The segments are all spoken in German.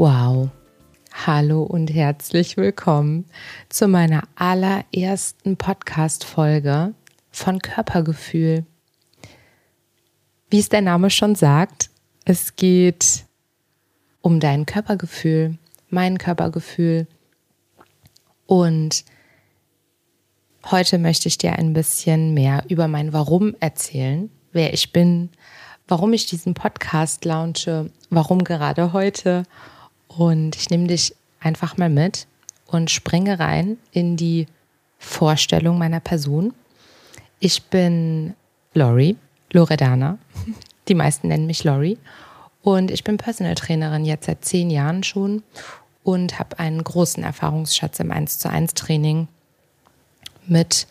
Wow. Hallo und herzlich willkommen zu meiner allerersten Podcast-Folge von Körpergefühl. Wie es der Name schon sagt, es geht um dein Körpergefühl, mein Körpergefühl. Und heute möchte ich dir ein bisschen mehr über mein Warum erzählen, wer ich bin, warum ich diesen Podcast launche, warum gerade heute und ich nehme dich einfach mal mit und springe rein in die Vorstellung meiner Person. Ich bin Lori, Loredana. Die meisten nennen mich Lori. Und ich bin Personal Trainerin jetzt seit zehn Jahren schon und habe einen großen Erfahrungsschatz im 1 zu 1 Training mit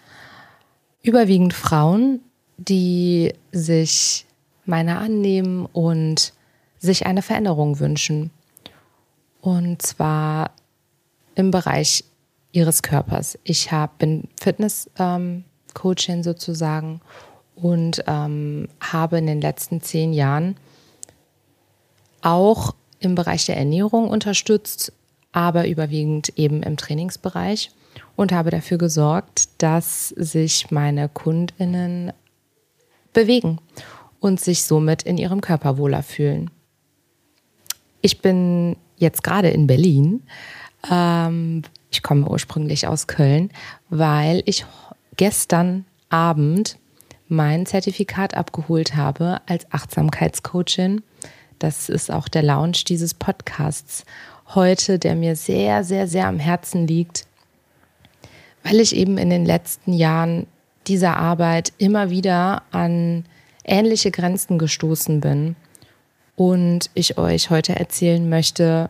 überwiegend Frauen, die sich meiner annehmen und sich eine Veränderung wünschen. Und zwar im Bereich ihres Körpers. Ich hab, bin Fitness-Coachin ähm, sozusagen und ähm, habe in den letzten zehn Jahren auch im Bereich der Ernährung unterstützt, aber überwiegend eben im Trainingsbereich und habe dafür gesorgt, dass sich meine Kundinnen bewegen und sich somit in ihrem Körper wohler fühlen. Ich bin jetzt gerade in Berlin. Ähm, ich komme ursprünglich aus Köln, weil ich gestern Abend mein Zertifikat abgeholt habe als Achtsamkeitscoachin. Das ist auch der Launch dieses Podcasts heute, der mir sehr, sehr, sehr am Herzen liegt, weil ich eben in den letzten Jahren dieser Arbeit immer wieder an ähnliche Grenzen gestoßen bin und ich euch heute erzählen möchte,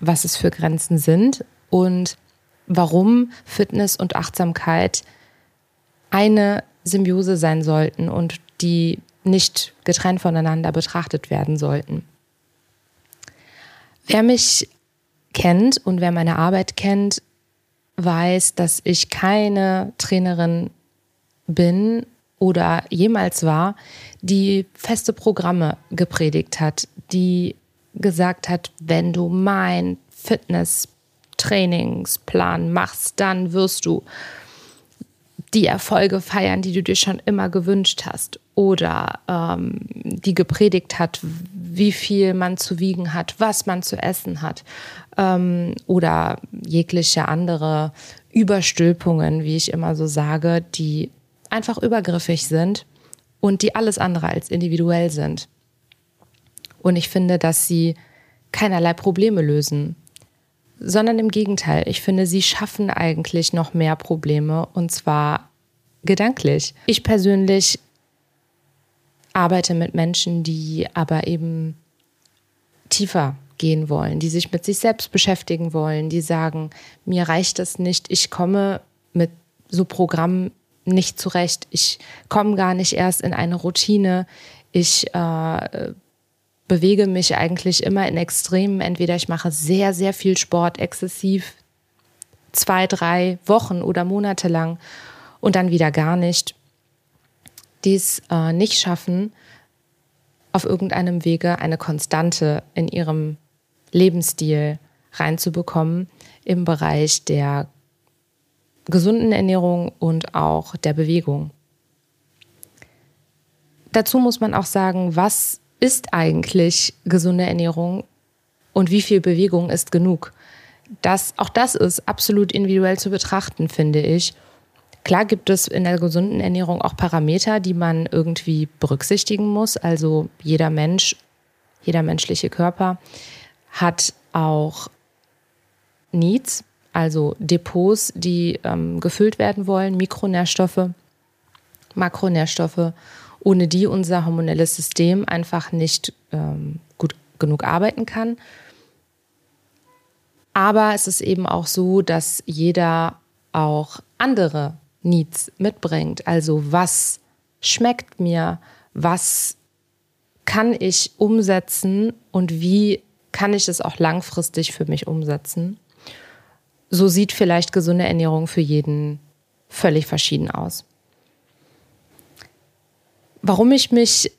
was es für Grenzen sind und warum Fitness und Achtsamkeit eine Symbiose sein sollten und die nicht getrennt voneinander betrachtet werden sollten. Wer mich kennt und wer meine Arbeit kennt, weiß, dass ich keine Trainerin bin oder jemals war, die feste Programme gepredigt hat, die gesagt hat, wenn du mein Fitness-Trainingsplan machst, dann wirst du die Erfolge feiern, die du dir schon immer gewünscht hast. Oder ähm, die gepredigt hat, wie viel man zu wiegen hat, was man zu essen hat. Ähm, oder jegliche andere Überstülpungen, wie ich immer so sage, die einfach übergriffig sind und die alles andere als individuell sind. Und ich finde, dass sie keinerlei Probleme lösen, sondern im Gegenteil. Ich finde, sie schaffen eigentlich noch mehr Probleme und zwar gedanklich. Ich persönlich arbeite mit Menschen, die aber eben tiefer gehen wollen, die sich mit sich selbst beschäftigen wollen, die sagen, mir reicht das nicht, ich komme mit so Programmen nicht zurecht. Ich komme gar nicht erst in eine Routine. Ich äh, bewege mich eigentlich immer in Extremen. Entweder ich mache sehr, sehr viel Sport, exzessiv, zwei, drei Wochen oder Monate lang und dann wieder gar nicht. Dies äh, nicht schaffen, auf irgendeinem Wege eine Konstante in ihrem Lebensstil reinzubekommen im Bereich der gesunden Ernährung und auch der Bewegung. Dazu muss man auch sagen, was ist eigentlich gesunde Ernährung und wie viel Bewegung ist genug? Das, auch das ist absolut individuell zu betrachten, finde ich. Klar gibt es in der gesunden Ernährung auch Parameter, die man irgendwie berücksichtigen muss. Also jeder Mensch, jeder menschliche Körper hat auch Needs, also Depots, die ähm, gefüllt werden wollen, Mikronährstoffe, Makronährstoffe, ohne die unser hormonelles System einfach nicht ähm, gut genug arbeiten kann. Aber es ist eben auch so, dass jeder auch andere Needs mitbringt. Also was schmeckt mir, was kann ich umsetzen und wie kann ich es auch langfristig für mich umsetzen. So sieht vielleicht gesunde Ernährung für jeden völlig verschieden aus. Warum ich mich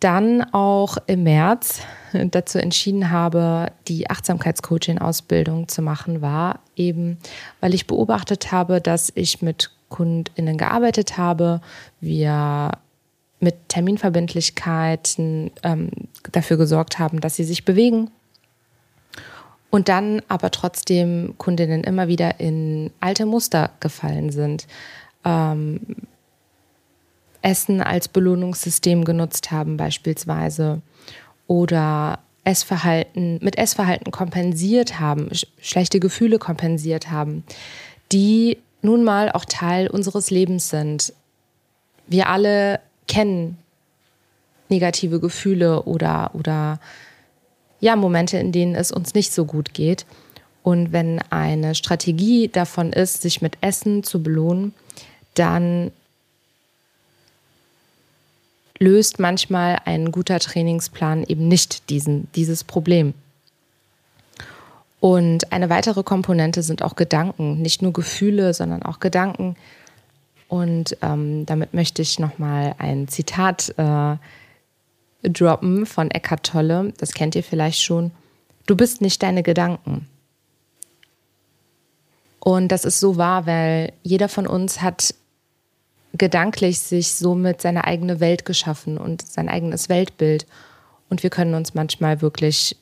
dann auch im März dazu entschieden habe, die Achtsamkeitscoaching-Ausbildung zu machen, war eben, weil ich beobachtet habe, dass ich mit KundInnen gearbeitet habe, wir mit Terminverbindlichkeiten ähm, dafür gesorgt haben, dass sie sich bewegen. Und dann aber trotzdem Kundinnen immer wieder in alte Muster gefallen sind. Ähm, Essen als Belohnungssystem genutzt haben beispielsweise oder Essverhalten, mit Essverhalten kompensiert haben, schlechte Gefühle kompensiert haben, die nun mal auch Teil unseres Lebens sind. Wir alle kennen negative Gefühle oder, oder ja, Momente, in denen es uns nicht so gut geht. Und wenn eine Strategie davon ist, sich mit Essen zu belohnen, dann löst manchmal ein guter Trainingsplan eben nicht diesen, dieses Problem. Und eine weitere Komponente sind auch Gedanken, nicht nur Gefühle, sondern auch Gedanken. Und ähm, damit möchte ich nochmal ein Zitat äh, droppen von Eckhart Tolle. Das kennt ihr vielleicht schon. Du bist nicht deine Gedanken. Und das ist so wahr, weil jeder von uns hat gedanklich sich somit seine eigene Welt geschaffen und sein eigenes Weltbild. Und wir können uns manchmal wirklich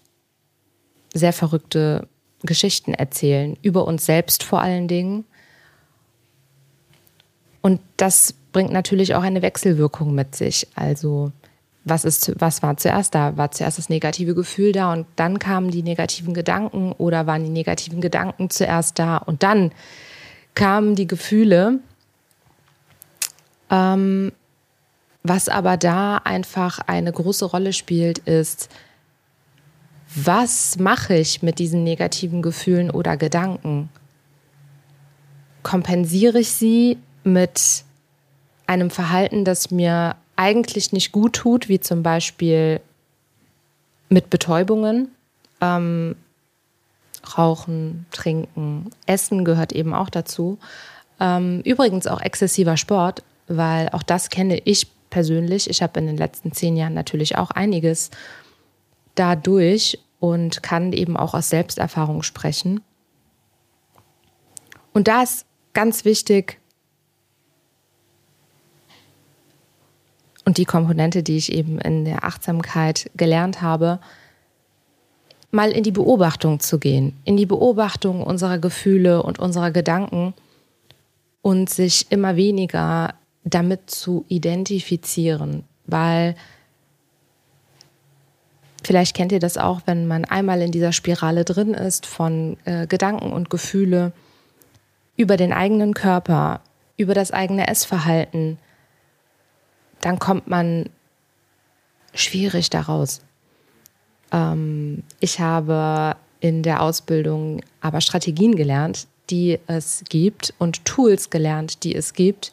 sehr verrückte Geschichten erzählen, über uns selbst vor allen Dingen. Und das bringt natürlich auch eine Wechselwirkung mit sich. Also was, ist, was war zuerst da? War zuerst das negative Gefühl da und dann kamen die negativen Gedanken oder waren die negativen Gedanken zuerst da und dann kamen die Gefühle? Ähm, was aber da einfach eine große Rolle spielt, ist, was mache ich mit diesen negativen Gefühlen oder Gedanken? Kompensiere ich sie mit einem Verhalten, das mir eigentlich nicht gut tut, wie zum Beispiel mit Betäubungen? Ähm, Rauchen, Trinken, Essen gehört eben auch dazu. Ähm, übrigens auch exzessiver Sport weil auch das kenne ich persönlich. Ich habe in den letzten zehn Jahren natürlich auch einiges dadurch und kann eben auch aus Selbsterfahrung sprechen. Und da ist ganz wichtig, und die Komponente, die ich eben in der Achtsamkeit gelernt habe, mal in die Beobachtung zu gehen, in die Beobachtung unserer Gefühle und unserer Gedanken und sich immer weniger damit zu identifizieren, weil vielleicht kennt ihr das auch, wenn man einmal in dieser Spirale drin ist von äh, Gedanken und Gefühle über den eigenen Körper, über das eigene Essverhalten, dann kommt man schwierig daraus. Ähm, ich habe in der Ausbildung aber Strategien gelernt, die es gibt und Tools gelernt, die es gibt,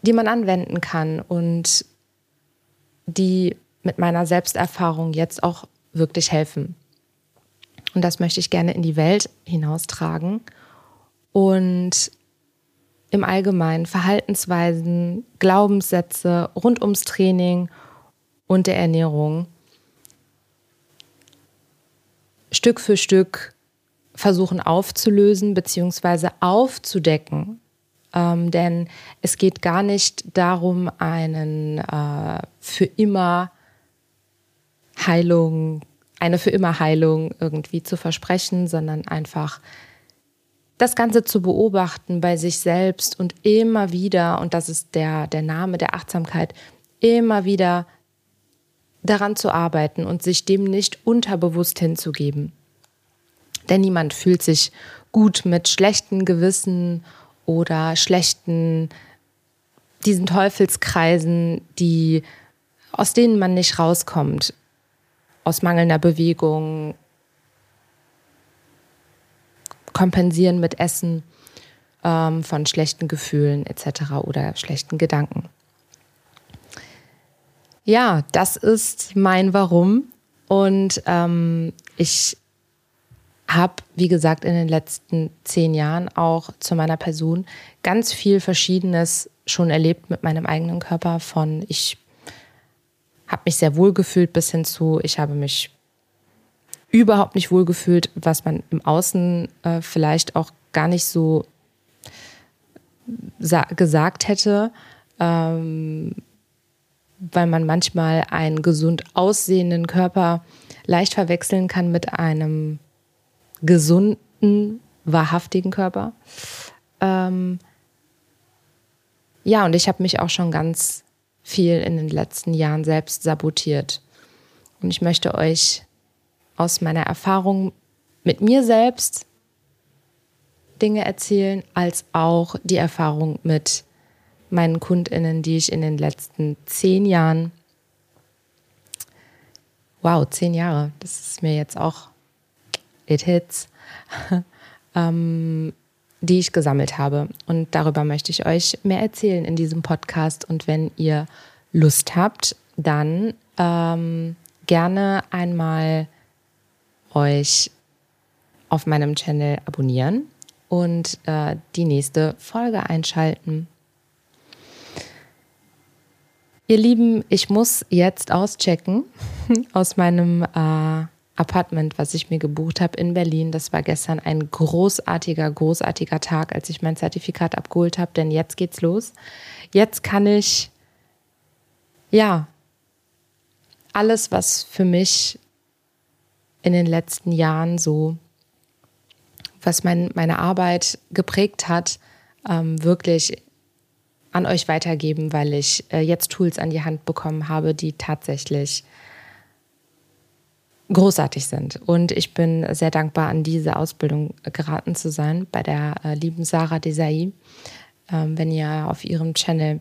die man anwenden kann und die mit meiner Selbsterfahrung jetzt auch wirklich helfen. Und das möchte ich gerne in die Welt hinaustragen und im Allgemeinen Verhaltensweisen, Glaubenssätze rund ums Training und der Ernährung Stück für Stück versuchen aufzulösen bzw. aufzudecken, ähm, denn es geht gar nicht darum, einen äh, für immer Heilung, eine für immer Heilung irgendwie zu versprechen, sondern einfach das Ganze zu beobachten bei sich selbst und immer wieder, und das ist der, der Name der Achtsamkeit, immer wieder daran zu arbeiten und sich dem nicht unterbewusst hinzugeben. Denn niemand fühlt sich gut mit schlechten Gewissen oder schlechten, diesen Teufelskreisen, die, aus denen man nicht rauskommt. Aus mangelnder Bewegung, kompensieren mit Essen ähm, von schlechten Gefühlen etc. oder schlechten Gedanken. Ja, das ist mein Warum. Und ähm, ich habe, wie gesagt, in den letzten zehn Jahren auch zu meiner Person ganz viel Verschiedenes schon erlebt mit meinem eigenen Körper. Von ich habe mich sehr wohl gefühlt bis hin zu, ich habe mich überhaupt nicht wohl gefühlt, was man im Außen äh, vielleicht auch gar nicht so gesagt hätte, ähm, weil man manchmal einen gesund aussehenden Körper leicht verwechseln kann mit einem gesunden, wahrhaftigen Körper. Ähm ja, und ich habe mich auch schon ganz viel in den letzten Jahren selbst sabotiert. Und ich möchte euch aus meiner Erfahrung mit mir selbst Dinge erzählen, als auch die Erfahrung mit meinen Kundinnen, die ich in den letzten zehn Jahren, wow, zehn Jahre, das ist mir jetzt auch, it hits, ähm, die ich gesammelt habe. Und darüber möchte ich euch mehr erzählen in diesem Podcast. Und wenn ihr Lust habt, dann ähm, gerne einmal euch auf meinem Channel abonnieren und äh, die nächste Folge einschalten. Ihr Lieben, ich muss jetzt auschecken aus meinem äh, Apartment, was ich mir gebucht habe in Berlin. Das war gestern ein großartiger, großartiger Tag, als ich mein Zertifikat abgeholt habe, denn jetzt geht's los. Jetzt kann ich, ja, alles, was für mich in den letzten Jahren so, was mein, meine Arbeit geprägt hat, ähm, wirklich an euch weitergeben, weil ich äh, jetzt Tools an die Hand bekommen habe, die tatsächlich großartig sind. Und ich bin sehr dankbar, an diese Ausbildung geraten zu sein bei der äh, lieben Sarah Desai. Ähm, wenn ihr auf ihrem Channel,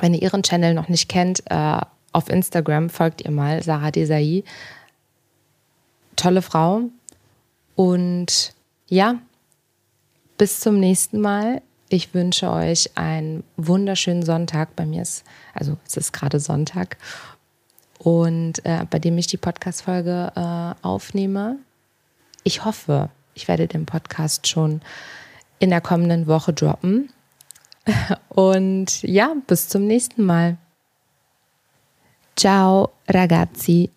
wenn ihr ihren Channel noch nicht kennt, äh, auf Instagram folgt ihr mal Sarah Desai tolle Frau. Und ja, bis zum nächsten Mal. Ich wünsche euch einen wunderschönen Sonntag. Bei mir ist, also es ist gerade Sonntag und äh, bei dem ich die Podcast-Folge äh, aufnehme. Ich hoffe, ich werde den Podcast schon in der kommenden Woche droppen. Und ja, bis zum nächsten Mal. Ciao, ragazzi.